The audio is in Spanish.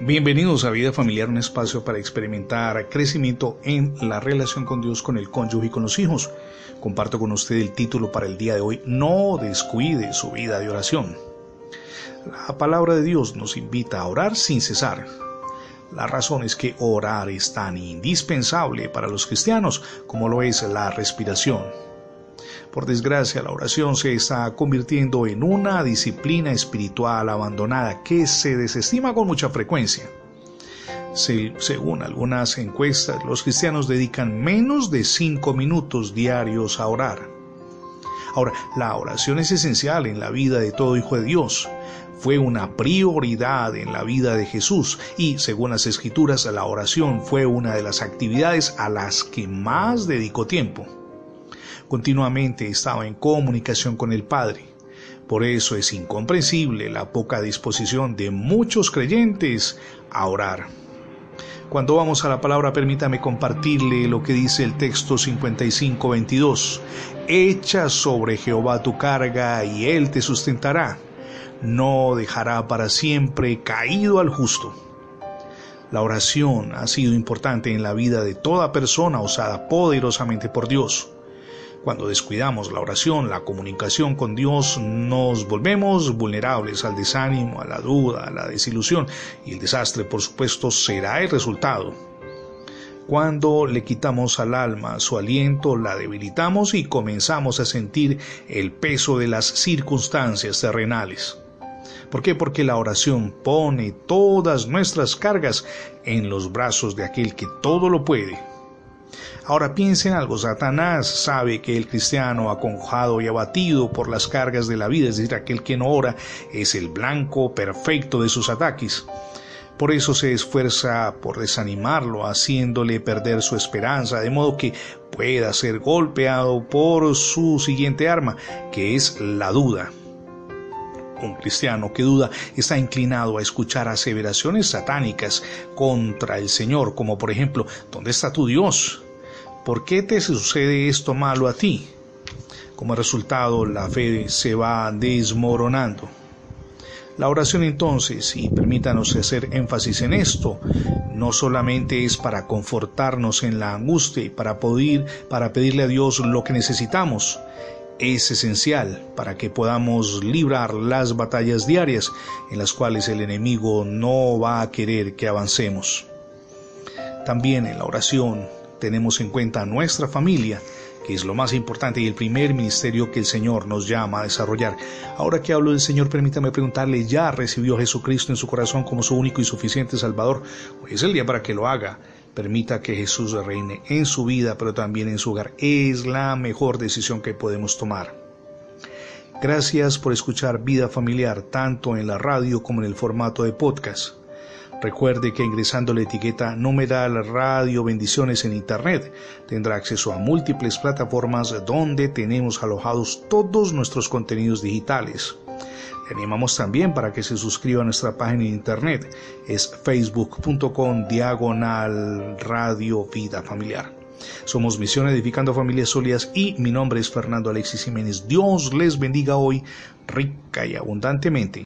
Bienvenidos a Vida Familiar, un espacio para experimentar crecimiento en la relación con Dios, con el cónyuge y con los hijos. Comparto con usted el título para el día de hoy, No descuide su vida de oración. La palabra de Dios nos invita a orar sin cesar. La razón es que orar es tan indispensable para los cristianos como lo es la respiración. Por desgracia, la oración se está convirtiendo en una disciplina espiritual abandonada que se desestima con mucha frecuencia. según algunas encuestas, los cristianos dedican menos de cinco minutos diarios a orar. Ahora, la oración es esencial en la vida de todo hijo de Dios. Fue una prioridad en la vida de Jesús y, según las escrituras, la oración fue una de las actividades a las que más dedicó tiempo continuamente estaba en comunicación con el Padre. Por eso es incomprensible la poca disposición de muchos creyentes a orar. Cuando vamos a la palabra, permítame compartirle lo que dice el texto 55-22. Echa sobre Jehová tu carga y él te sustentará. No dejará para siempre caído al justo. La oración ha sido importante en la vida de toda persona usada poderosamente por Dios. Cuando descuidamos la oración, la comunicación con Dios, nos volvemos vulnerables al desánimo, a la duda, a la desilusión y el desastre, por supuesto, será el resultado. Cuando le quitamos al alma su aliento, la debilitamos y comenzamos a sentir el peso de las circunstancias terrenales. ¿Por qué? Porque la oración pone todas nuestras cargas en los brazos de aquel que todo lo puede, Ahora piensen algo, Satanás sabe que el cristiano aconjado y abatido por las cargas de la vida, es decir, aquel que no ora, es el blanco perfecto de sus ataques. Por eso se esfuerza por desanimarlo, haciéndole perder su esperanza, de modo que pueda ser golpeado por su siguiente arma, que es la duda. Un cristiano que duda está inclinado a escuchar aseveraciones satánicas contra el Señor, como por ejemplo, ¿dónde está tu Dios? ¿Por qué te sucede esto malo a ti? Como resultado, la fe se va desmoronando. La oración entonces, y permítanos hacer énfasis en esto, no solamente es para confortarnos en la angustia y para poder, para pedirle a Dios lo que necesitamos, es esencial para que podamos librar las batallas diarias en las cuales el enemigo no va a querer que avancemos. También en la oración tenemos en cuenta a nuestra familia, que es lo más importante y el primer ministerio que el Señor nos llama a desarrollar. Ahora que hablo del Señor, permítame preguntarle, ¿ya recibió a Jesucristo en su corazón como su único y suficiente Salvador? Hoy es el día para que lo haga. Permita que Jesús reine en su vida, pero también en su hogar. Es la mejor decisión que podemos tomar. Gracias por escuchar Vida Familiar tanto en la radio como en el formato de podcast. Recuerde que ingresando la etiqueta Numeral Radio Bendiciones en Internet tendrá acceso a múltiples plataformas donde tenemos alojados todos nuestros contenidos digitales. Le animamos también para que se suscriba a nuestra página de internet. Es facebook.com diagonal radio vida familiar. Somos Misión Edificando Familias Sólidas y mi nombre es Fernando Alexis Jiménez. Dios les bendiga hoy rica y abundantemente.